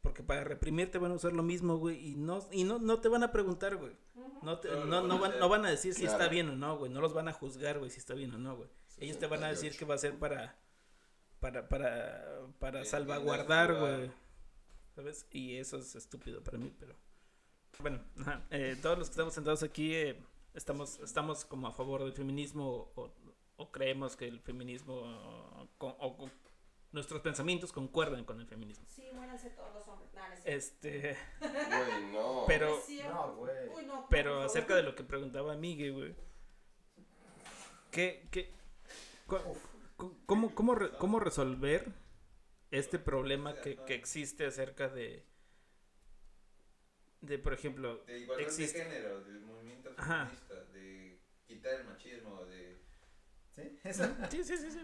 porque para reprimirte van a usar lo mismo, güey, y no, y no, no te van a preguntar, güey. No, te- no, no, van, no van a decir si está bien o no, güey. No los van a juzgar, güey, si está bien o no, güey. Ellos te van a decir 68. que va a ser para, para, para, para salvaguardar, güey. ¿Sabes? Y eso es estúpido para mí, pero... Bueno, ajá, eh, todos los que estamos sentados aquí eh, estamos, estamos como a favor del feminismo o, o creemos que el feminismo o, nuestros pensamientos concuerdan con el feminismo. Sí, muéranse todos los hombres. Este, Güey, no. pero, No, güey. pero acerca de lo que preguntaba Miguel, güey. ¿Qué, qué, cómo, cómo, cómo resolver este problema que, que existe acerca de, de por ejemplo, De igualdad existe- de género, del movimiento Ajá. feminista, de quitar el machismo, de ¿Sí? ¿Eso? Sí, sí, sí, sí.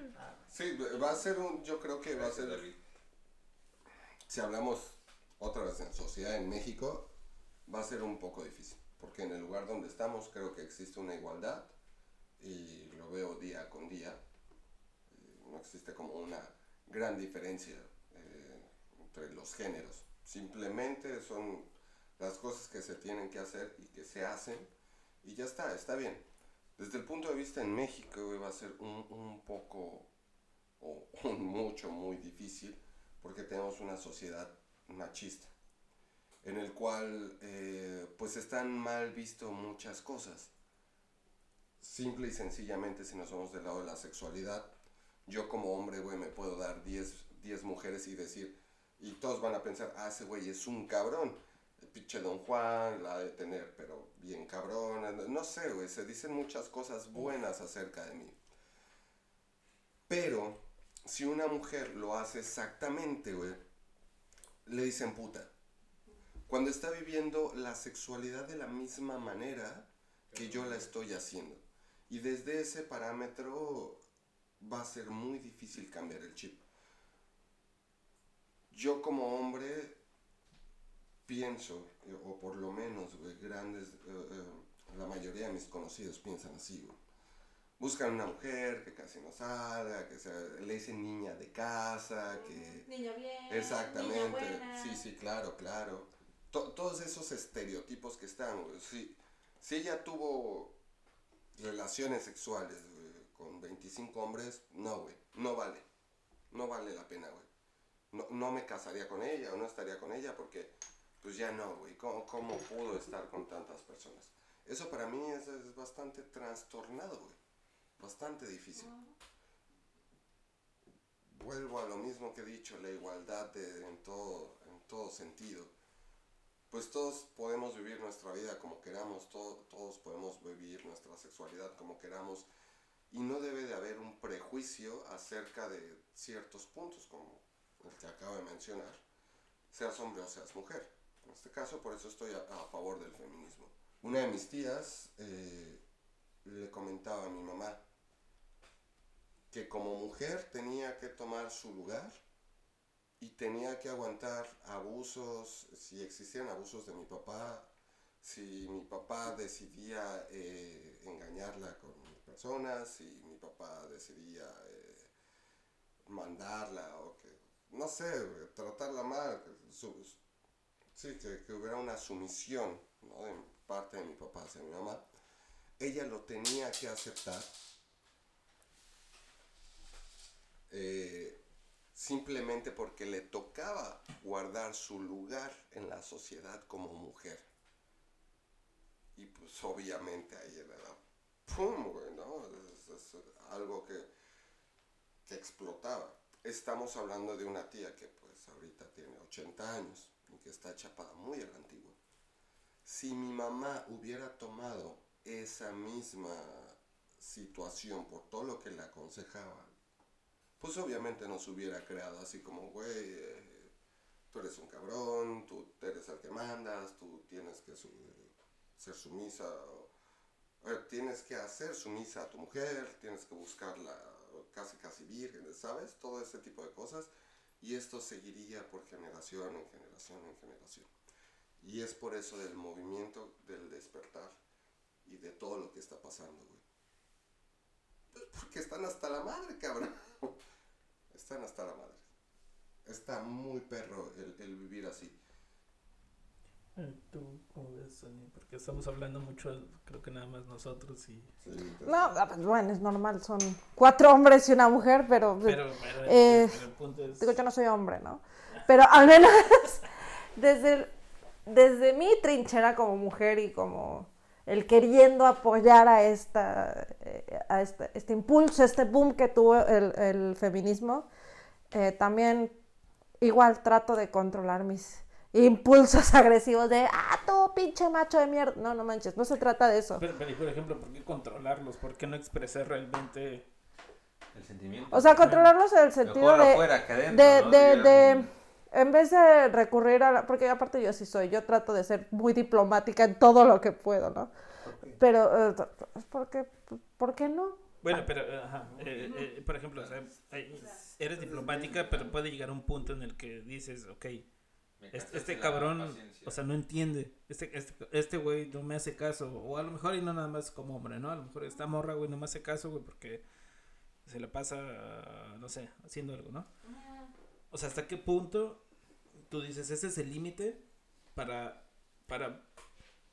Sí, va a ser un, yo creo que va a ser, David. si hablamos otra vez en sociedad en México, va a ser un poco difícil, porque en el lugar donde estamos creo que existe una igualdad y lo veo día con día, eh, no existe como una gran diferencia eh, entre los géneros, simplemente son las cosas que se tienen que hacer y que se hacen y ya está, está bien. Desde el punto de vista en México güey, va a ser un, un poco o un mucho, muy difícil porque tenemos una sociedad machista en el cual eh, pues están mal visto muchas cosas. Simple y sencillamente si nos vamos del lado de la sexualidad, yo como hombre, güey, me puedo dar 10 10 mujeres y decir, y todos van a pensar, ah, ese güey es un cabrón. Pinche Don Juan la de tener, pero bien cabrón. No sé, güey, se dicen muchas cosas buenas acerca de mí. Pero, si una mujer lo hace exactamente, güey, le dicen puta. Cuando está viviendo la sexualidad de la misma manera que yo la estoy haciendo. Y desde ese parámetro va a ser muy difícil cambiar el chip. Yo como hombre pienso, eh, o por lo menos, güey, grandes, eh, eh, la mayoría de mis conocidos piensan así, güey. Buscan una mujer que casi no salga, que sea, le dicen niña de casa, que... Niña bien. Exactamente, sí, sí, claro, claro. To- todos esos estereotipos que están, güey. Si, si ella tuvo relaciones sexuales güey, con 25 hombres, no, güey, no vale. No vale la pena, güey. No, no me casaría con ella o no estaría con ella porque, pues ya no, güey. ¿Cómo, cómo pudo estar con tantas personas? Eso para mí es, es bastante trastornado, güey. Bastante difícil. Vuelvo a lo mismo que he dicho, la igualdad de- en, todo, en todo sentido. Pues todos podemos vivir nuestra vida como queramos, to- todos podemos vivir nuestra sexualidad como queramos y no debe de haber un prejuicio acerca de ciertos puntos como el que acabo de mencionar, seas hombre o seas mujer. En este caso, por eso estoy a, favor del feminismo. Una de mis tías eh, le comentaba a mi mamá que como mujer tenía que tomar su lugar y tenía que aguantar abusos, si existían abusos de mi papá, si mi papá decidía eh, engañarla con personas, si mi papá decidía eh, mandarla o que, no sé, tratarla mal, su- sí, que, que hubiera una sumisión ¿no? de parte de mi papá hacia mi mamá, ella lo tenía que aceptar eh, simplemente porque le tocaba guardar su lugar en la sociedad como mujer. Y pues obviamente ahí era ¡pum! güey, ¿no? Es, es algo que, que explotaba. Estamos hablando de una tía que pues ahorita tiene 80 años y que está chapada muy a la antigua. Si mi mamá hubiera tomado esa misma situación por todo lo que le aconsejaba, pues obviamente nos hubiera creado así como, güey, eh, tú eres un cabrón, tú eres el que mandas, tú tienes que su- ser sumisa, o, eh, tienes que hacer sumisa a tu mujer, tienes que buscarla casi casi virgen, ¿sabes? Todo ese tipo de cosas. Y esto seguiría por generación en generación en generación. Y es por eso del movimiento del despertar y de todo lo que está pasando, güey. Pues porque están hasta la madre, cabrón. Están hasta la madre. Está muy perro el, el vivir así. ¿Tú cómo ves, Sonia? Porque estamos hablando mucho, creo que nada más nosotros y... Sí, entonces- No, ah, pues, bueno, es normal, son cuatro hombres y una mujer, pero, Pero, pero, Eh, pero el punto es... digo, yo no soy hombre, ¿no? Pero al menos desde, desde mi trinchera como mujer y como el queriendo apoyar a esta, eh, a esta- este impulso, este boom que tuvo el, el feminismo, eh, también igual trato de controlar mis impulsos agresivos de, ah, tú pinche macho de mierda. No, no manches, no se trata de eso. Pero, pero, y por ejemplo, ¿por qué controlarlos? ¿Por qué no expresar realmente... El sentimiento. O sea, controlarlos en el sentido de, afuera que adentro, de, ¿no? de, de- en vez de recurrir a la, porque aparte yo sí soy, yo trato de ser muy diplomática en todo lo que puedo, ¿no? Pero, eh, es porque, ¿por qué no? Bueno, pero, ajá, eh, eh, por ejemplo, o sea, hay- eres diplomática, pero puede llegar a un punto en el que dices, ok, este, este cabrón, o sea, no entiende, este, este, este güey no me hace caso, o a lo mejor y no nada más como hombre, ¿no? A lo mejor esta morra, güey, no me hace caso, güey, porque se la pasa, no sé, haciendo algo, ¿no? O sea, ¿hasta qué punto tú dices, ese es el límite para, para,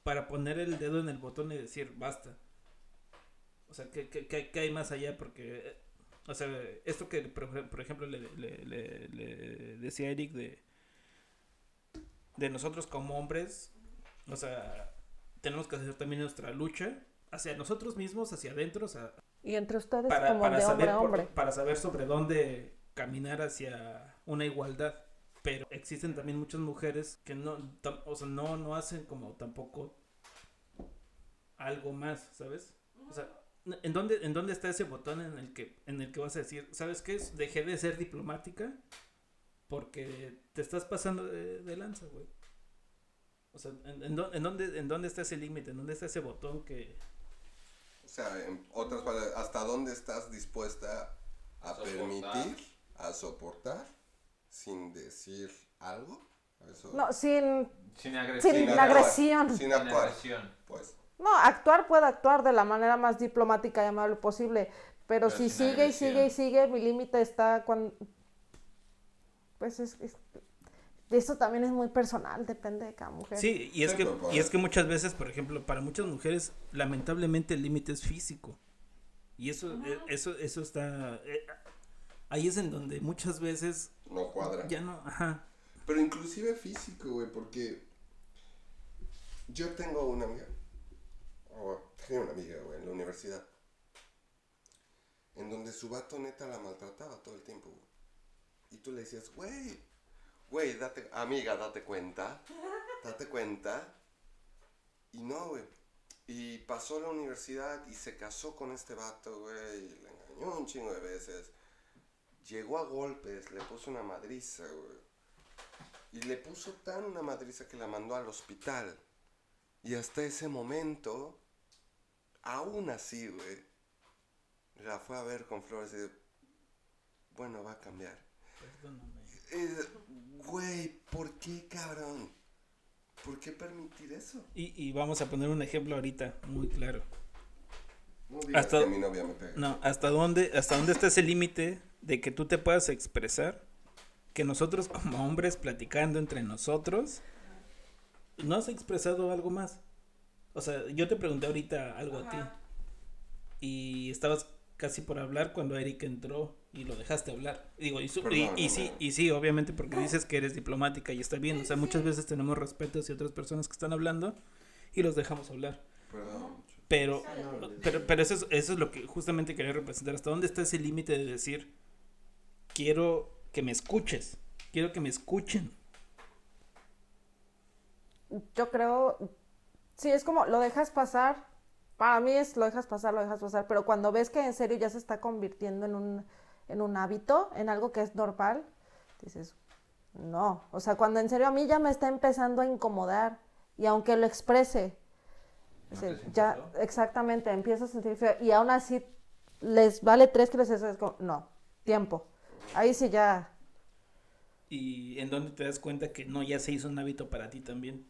para poner el dedo en el botón y decir, basta? O sea, ¿qué, qué, qué- qué hay más allá? Porque, eh, o sea, esto que, por, ej- por ejemplo, le, le- le- le decía Eric de, de nosotros como hombres, o sea, tenemos que hacer también nuestra lucha hacia nosotros mismos, hacia adentro, o sea, Y entre ustedes para, como para de hombre saber a por- hombre. para saber sobre dónde caminar hacia una igualdad. Pero existen también muchas mujeres que no, tam- o sea, no, no hacen como tampoco algo más, ¿sabes? O sea, ¿en dónde, ¿en dónde está ese botón en el que, en el que vas a decir, ¿sabes qué? Dejé de ser diplomática porque te estás pasando de, de lanza, güey. O sea, ¿en, en en dónde, ¿en dónde está ese límite? ¿En dónde está ese botón que... O sea, en otras palabras, ¿hasta dónde estás dispuesta a permitir, a soportar, sin decir algo? Eso- No, sin, Sin agresión. sin actuar, agresión. Sin Sin actuar, agresión. pues. No, actuar puede actuar de la manera más diplomática y amable posible, pero, Pero si sin sigue y sigue y sigue, mi límite está cuando... Pues es, es- Eso también es muy personal, depende de cada mujer. Sí, y es, que, y es que muchas veces, por ejemplo, para muchas mujeres, lamentablemente el límite es físico. Y eso, eh, eso, eso está... eh, ahí es en donde muchas veces No cuadra. ya no... Ajá. Pero inclusive físico, güey, porque yo tengo una amiga, o tenía una amiga, güey, en la universidad, en donde su vato neta la maltrataba todo el tiempo, güey. Y tú le decías, güey, güey, date, amiga, date cuenta, date cuenta. Y no, güey. Y pasó a la universidad y se casó con este vato, güey, y le engañó un chingo de veces. Llegó a golpes, le puso una madriza, güey. Y le puso tan una madriza que la mandó al hospital. Y hasta ese momento, aún así, güey, la fue a ver con flores y de, bueno, va a cambiar. Eh, Güey, ¿por qué, cabrón? ¿Por qué permitir eso? Y, y vamos a poner un ejemplo ahorita, muy claro. No digas Hasta- que mi novia me pega. No, ¿hasta dónde, hasta dónde está ese límite de que tú te puedas expresar? Que nosotros como hombres platicando entre nosotros, ¿no has expresado algo más? O sea, yo te pregunté ahorita algo a ti. Y estabas casi por hablar cuando Eric entró y lo dejaste hablar. Digo, y, su- y- y Perdóname. sí, y sí, obviamente porque dices que eres diplomática y está bien. O sea, muchas veces tenemos respeto hacia otras personas que están hablando y los dejamos hablar. Perdón. Pero, pero, pero eso es, eso es lo que justamente quería representar. ¿Hasta dónde está ese límite de decir, quiero que me escuches? Quiero que me escuchen. Yo creo, sí, es como lo dejas pasar. Para mí es lo dejas pasar, lo dejas pasar. Pero cuando ves que en serio ya se está convirtiendo en un, en un hábito, en algo que es normal, dices, no. O sea, cuando en serio a mí ya me está empezando a incomodar. Y aunque lo exprese, ¿No sí, te sientes ya, exactamente, empiezo a sentir feo. Y aún así les vale tres que les es como, no, tiempo. Ahí sí ya. Y en dónde te das cuenta que no, ya se hizo un hábito para ti también.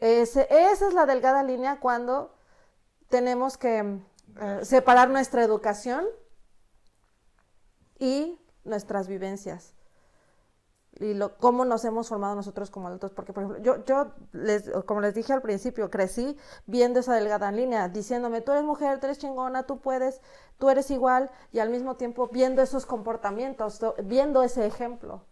Ese- esa es la delgada línea cuando tenemos que eh, separar nuestra educación y nuestras vivencias. Y lo, cómo nos hemos formado nosotros como adultos. Porque, por ejemplo, yo, yo les, como les dije al principio, crecí viendo esa delgada línea, diciéndome, tú eres mujer, tú eres chingona, tú puedes, tú eres igual, y al mismo tiempo viendo esos comportamientos, to- viendo ese ejemplo.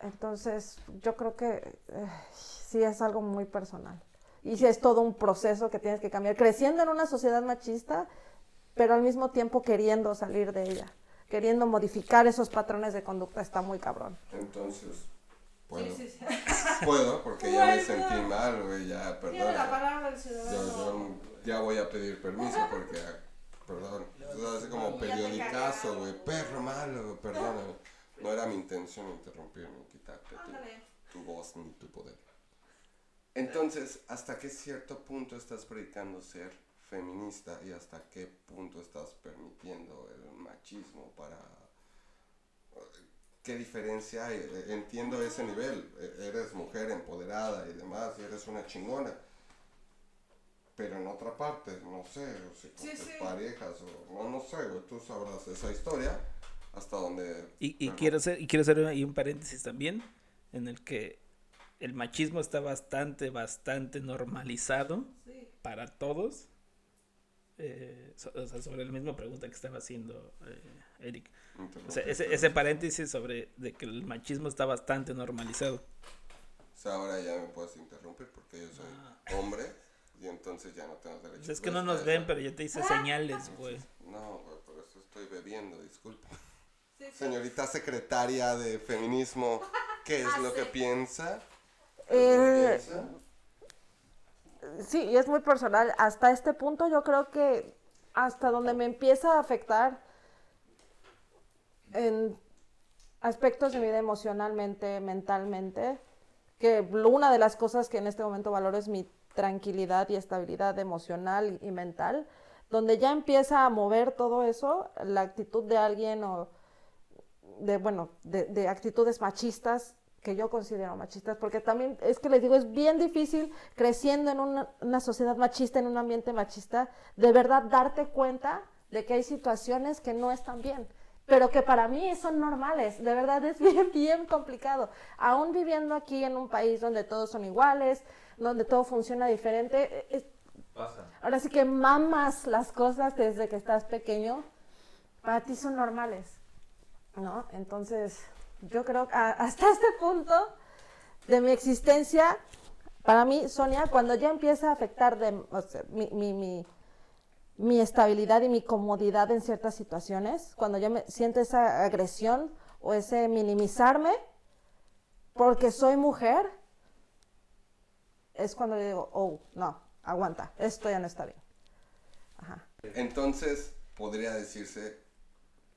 Entonces, yo creo que eh, sí es algo muy personal. Y sí es todo un proceso que tienes que cambiar. Creciendo en una sociedad machista, pero al mismo tiempo queriendo salir de ella. Queriendo modificar esos patrones de conducta está muy cabrón. Entonces, puedo. Puedo, porque ya me sentí mal, güey, ya, perdón. palabra del Yo, yo ya voy a pedir permiso porque, perdón, es así como periodicazo, güey, perro malo, perdóname. No era mi intención interrumpir ni quitarte tu, tu voz ni tu poder. Entonces, ¿hasta qué cierto punto estás predicando ser feminista y hasta qué punto estás permitiendo el machismo para... ¿Qué diferencia hay? E- Entiendo ese nivel. E- Eres mujer empoderada y demás, y eres una chingona. Pero en otra parte, no sé, o si con Sí, tus sí. parejas, o no, no sé, tú sabrás esa historia hasta donde... Y, y quiero hacer, y quiero hacer ahí un paréntesis también, en el que el machismo está bastante, bastante normalizado para todos. Eh, so- o sea, sobre la misma pregunta que estaba haciendo eh, Eric. O sea, ese, ese paréntesis sobre de que el machismo está bastante normalizado. O sea, ahora ya me puedes interrumpir porque yo soy hombre y entonces ya no tengo derecho. Pues es que no nos ven, pero yo te hice señales, güey. No, güey, por eso estoy bebiendo, disculpa. Señorita secretaria de feminismo, ¿qué es lo que piensa? Eh, ¿Piensa? Sí, y es muy personal. Hasta este punto yo creo que hasta donde me empieza a afectar en aspectos de mi vida emocionalmente, mentalmente, que una de las cosas que en este momento valoro es mi tranquilidad y estabilidad emocional y, mental, donde ya empieza a mover todo eso, la actitud de alguien o de, bueno, de, de actitudes machistas que yo considero machistas, porque también es que les digo, es bien difícil creciendo en una, una sociedad machista, en un ambiente machista, de verdad darte cuenta de que hay situaciones que no están bien, pero que para mí son normales, de verdad es bien, bien complicado. Aún viviendo aquí en un país donde todos son iguales, donde todo funciona diferente, es- ahora sí que mamas las cosas desde que estás pequeño, para ti son normales. ¿no? Entonces, yo creo que hasta este punto de mi existencia, para mí, Sonia, cuando ya empieza a afectar de, mi, mi, mi, estabilidad y mi comodidad en ciertas situaciones, cuando ya me siento esa agresión o ese minimizarme porque soy mujer, es cuando yo digo, oh, no, aguanta, esto ya no está bien. Entonces, podría decirse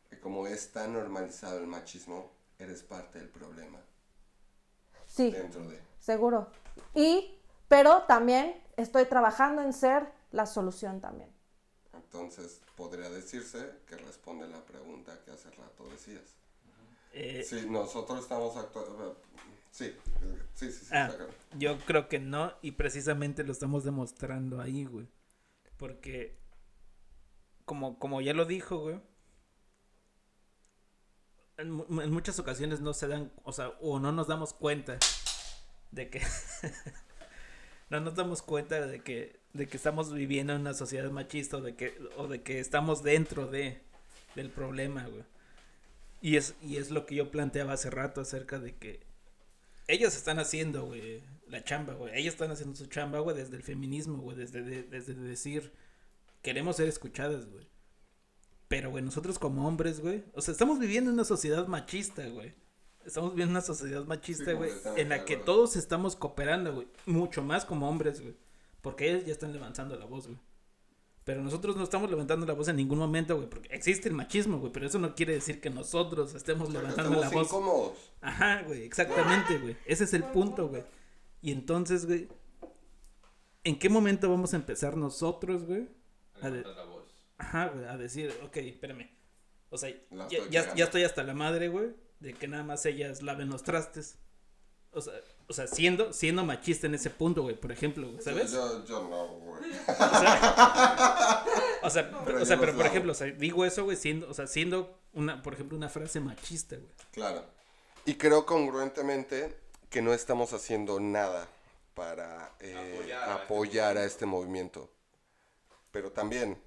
que como es tan normalizado el machismo, eres parte del problema Sí. dentro de... Seguro. Y, pero también estoy trabajando en ser la solución también. Entonces, podría decirse que responde la pregunta que hace rato decías. Eh, Sí, nosotros estamos actuando... Sí, sí, sí, sí, Ah, yo creo que no, y precisamente lo estamos demostrando ahí, güey. Porque, como, como ya lo dijo, güey, en, en muchas ocasiones no se dan, o sea, o no nos damos cuenta de que, no nos damos cuenta de que, de que estamos viviendo en una sociedad machista o de que, o de que estamos dentro de, del problema, güey. Y es, y es lo que yo planteaba hace rato acerca de que ellas están haciendo, güey, la chamba, güey. Ellas están haciendo su chamba, güey, desde el feminismo, güey, desde, de- desde decir, queremos ser escuchadas, güey. Pero, güey, nosotros como hombres, güey, o sea, estamos viviendo en una sociedad machista, güey. Estamos viviendo en una sociedad machista, Sí, güey, en la que todos estamos cooperando, güey. Mucho más como hombres, güey. Porque ellos ya están levantando la voz, güey. Pero nosotros no estamos levantando la voz en ningún momento, güey. Porque existe el machismo, güey. Pero eso no quiere decir que nosotros estemos levantando la voz. incómodos. Ajá, güey, exactamente, güey. Ese es el punto, güey. Y entonces, güey, ¿en qué momento vamos a empezar nosotros, güey? A de- Ajá, güey, a decir, ok, espérame. O sea, ya, estoy ya, estoy hasta la madre, güey, de que nada más ellas laven los trastes. O sea, o sea siendo, siendo machista en ese punto, güey, por ejemplo, güey, ¿sabes? Yo, yo no, güey. O sea, Pero o sea, pero por lavo. ejemplo, o sea, digo eso, güey, siendo, o sea, siendo una, por ejemplo, una frase machista, güey. Claro. Y creo congruentemente que no estamos haciendo nada para eh, Apoyar a apoyar, este a este movimiento. Pero también,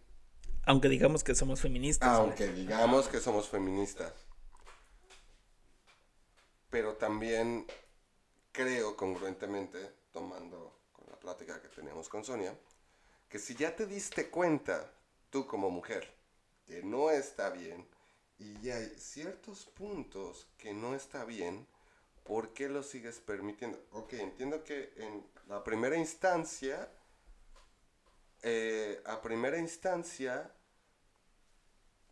Aunque digamos que somos feministas. aunque digamos que somos feministas, pero también creo congruentemente, tomando con la plática que teníamos con Sonia, que si ya te diste cuenta, tú como mujer, que no está bien, y hay ciertos puntos que no está bien, ¿por qué lo sigues permitiendo? Ok, entiendo que en la primera instancia, eh, a primera instancia,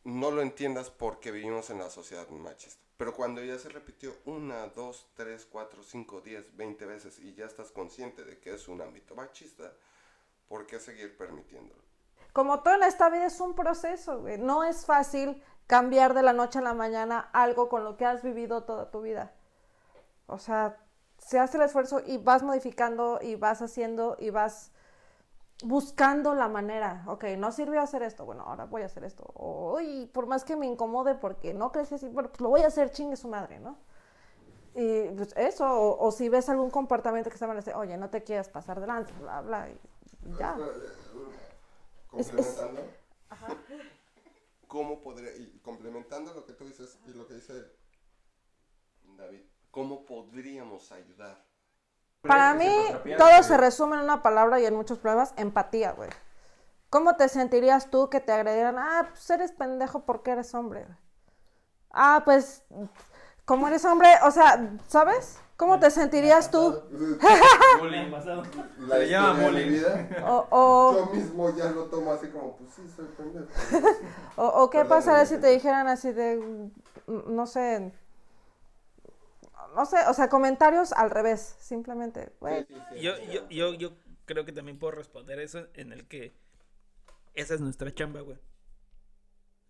no lo entiendas porque vivimos en la sociedad machista. Pero cuando ya se repitió una, dos, tres, cuatro, cinco, diez, veinte veces y ya estás consciente de que es un ámbito machista, ¿por qué seguir permitiéndolo? como todo en esta vida es un proceso, güey. No es fácil cambiar de la noche a la mañana algo con lo que has vivido toda tu vida. O sea, se hace el esfuerzo y vas modificando y vas haciendo y vas buscando la manera. Ok, no sirvió hacer esto, bueno, ahora voy a hacer esto. Uy, por más que me incomode porque no crees así, bueno, pues lo voy a hacer, chingue su madre, ¿no? Y pues eso, o, o si ves algún comportamiento que a decir, oye, no te quieras pasar de lanza, bla, bla, y ya. Es- es- Complementando. ¿Cómo podría, y complementando lo que tú dices y lo que dice David, ¿cómo podríamos ayudar? Para mí, todo se resume en una palabra y en muchos problemas, empatía, güey. ¿Cómo te sentirías tú que te agredieran? Ah, pues eres pendejo porque eres hombre. güey. Ah, pues, como eres hombre, o sea, ¿sabes? ¿Cómo te sentirías tú? La Se llama bullying. vida, O, o, yo mismo ya lo tomo así como, pues sí, soy pendejo. o, o qué pasaría si te dijeran así de, mm, no sé, no sé, o sea, comentarios al revés, simplemente, güey. Yo, yo, yo, yo creo que también puedo responder eso en el que esa es nuestra chamba, güey.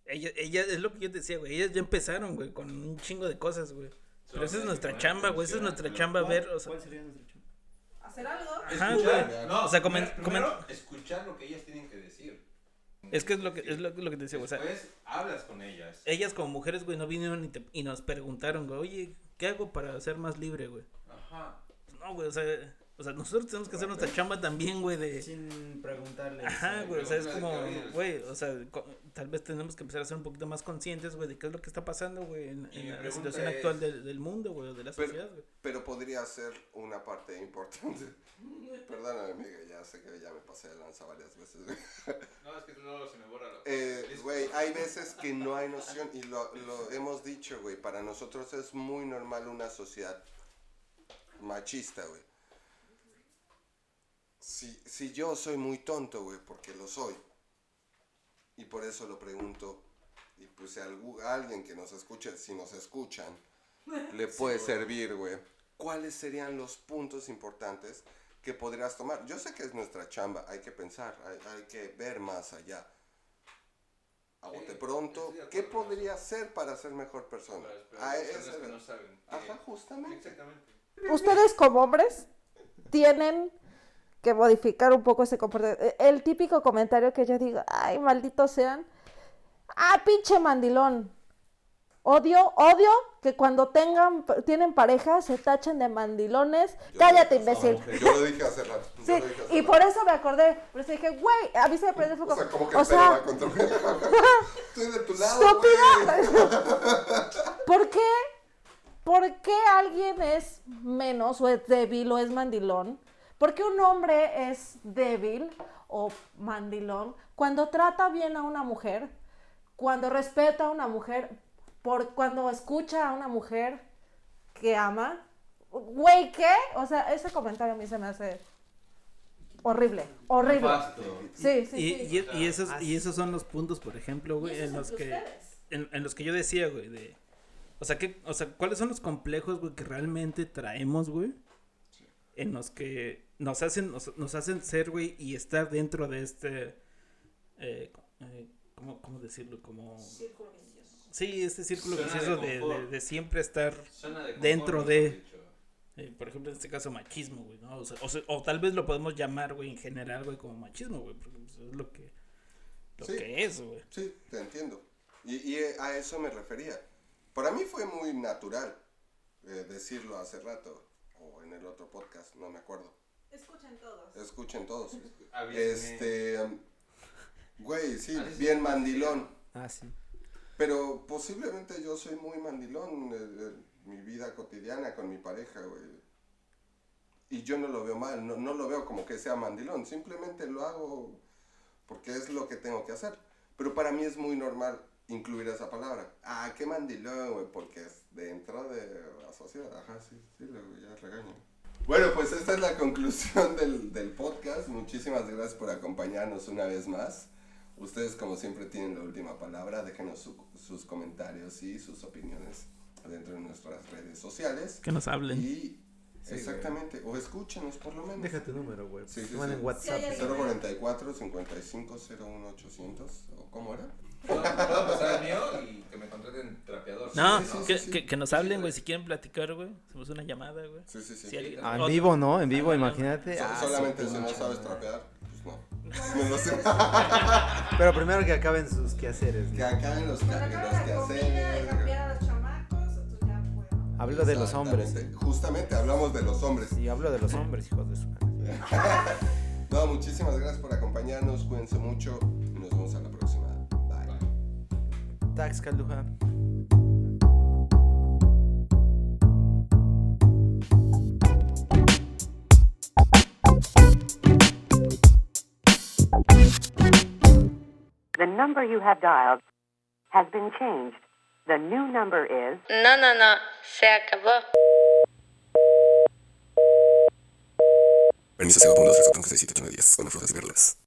Ella, ella, es lo que yo te decía, güey. Ellas ya empezaron, güey, con un chingo de cosas, güey. Pero esa es nuestra chamba, güey. Esa es nuestra chamba, ver, o sea. ¿Cuál sería nuestra chamba? Hacer algo. Ajá, Escuchar, güey. no, O sea, comen- primero, comen- escuchar lo que ellas tienen que decir. Es que es lo que, es lo, lo que te decía, güey. O sea, Después hablas con ellas. ellas como mujeres, güey, no vinieron y, te- y nos preguntaron, güey, oye, ¿qué hago para ser más libre, güey? Ajá. No, güey, o sea, o sea, nosotros tenemos que hacer nuestra chamba también, güey, de... Sin preguntarle. Ajá, güey, o sea, es como, güey, o sea, co- tal vez tenemos que empezar a ser un poquito más conscientes, güey, de qué es lo que está pasando, güey, en, la situación es- actual del, del mundo, güey, o de la Pero- sociedad, güey. Pero podría ser una parte importante. Perdóname, amiga, ya sé que ya me pasé de lanza varias veces. güey. No, es que no se me borra la. Eh, Güey, hay veces que no hay noción y lo, lo hemos dicho, güey. Para nosotros es muy normal una sociedad machista, güey. Si, si yo soy muy tonto, güey, porque lo soy. Y por eso lo pregunto. Y pues si algu- alguien que nos escuche, si nos escuchan, le puede servir, güey. ¿Cuáles serían los puntos importantes que podrías tomar? Yo sé que es nuestra chamba, hay que pensar, hay, hay que ver más allá. A bote Sí, pronto, ¿qué podría ser para ser mejor persona? Ah, que no saben. Ajá, justamente. Exactamente. Ustedes como hombres tienen que modificar un poco ese comportamiento. El típico comentario que yo digo, ay, malditos sean. Ah, pinche mandilón. Odio, odio que cuando tengan, tienen pareja se tachen de mandilones. Yo Cállate, imbécil. Yo lo dije hace rato. Sí, lo dije hace y rato. por eso me acordé. Pero sí dije, güey, a mí se me prende el O foco. sea, como que O sea, va contra Estoy de tu lado. ¡Estúpida! ¿Por qué? ¿Por qué alguien es menos o es débil o es mandilón? ¿Por qué un hombre es débil o mandilón cuando trata bien a una mujer? Cuando respeta a una mujer, por cuando escucha a una mujer que ama. Güey, ¿qué? O sea, ese comentario a mí se me hace horrible, horrible. Sí, sí, Y, sí. y, y esos, y esos son los puntos, por ejemplo, güey, en los que... En, en los que yo decía, güey, de... O sea, que, o sea, ¿cuáles son los complejos, güey, que realmente traemos, güey? En los que nos hacen, nos, nos hacen ser, güey, y estar dentro de este... Eh, eh, ¿cómo, ¿Cómo decirlo? Como... Sí, este círculo vicioso de, de, siempre estar... Zona de confort, Dentro de- eh, por ejemplo, en este caso, machismo, güey, ¿no? O, sea, o, sea, o tal vez lo podemos llamar, güey, en general, güey, como machismo, güey, porque pues, es lo que... Lo Sí. que es, güey. Sí, te entiendo. Y, y a eso me refería. Para mí fue muy natural eh, decirlo hace rato, o en el otro podcast, no me acuerdo. Escuchen todos. Escuchen todos. Avísenme. Este, güey, sí, se bien mandilón. Ah, sí. Pero posiblemente yo soy muy mandilón en, en mi vida cotidiana con mi pareja, güey. Y yo no lo veo mal, no, no lo veo como que sea mandilón, simplemente lo hago porque es lo que tengo que hacer. Pero para mí es muy normal incluir esa palabra. Ah, qué mandilón, güey, porque es dentro de la sociedad. Ajá, sí, sí, luego ya regaño. Bueno, pues esta es la conclusión del, del podcast. Muchísimas gracias por acompañarnos una vez más. Ustedes, como siempre, tienen la última palabra. Déjenos su- sus comentarios y sus opiniones dentro de nuestras redes sociales. Que nos hablen. Y Exactamente. O escúchenos por lo menos. Deja tu número, güey. Sí, sí, sí. WhatsApp. Sí, hay 044 55 01 800 o cómo era? Puedo puedo pasar el mío y que me contraten trapeador. No, Sí, que, sí. que, que nos hablen, güey, si quieren platicar, güey. Hacemos una llamada, güey. Sí, sí, sí. Si alguien- en vivo, ¿no? En vivo, Ah, imagínate. So- Ah, solamente si no sabes trapear, pues no. No lo sé. Pero primero que acaben sus quehaceres. que ¿no? acá en los, ca- los quehaceres. Hablo de los hombres. Justamente hablamos de los hombres. Sí, hablo de los hombres, hijos de su madre. No, muchísimas gracias por acompañarnos. Cuídense mucho y nos vemos a la próxima. Bye. Tax, The number you have dialed has been changed. The new number is No, no, no. Se acabó. Permiso 0.2 con 67 días. Come frutas y verduras.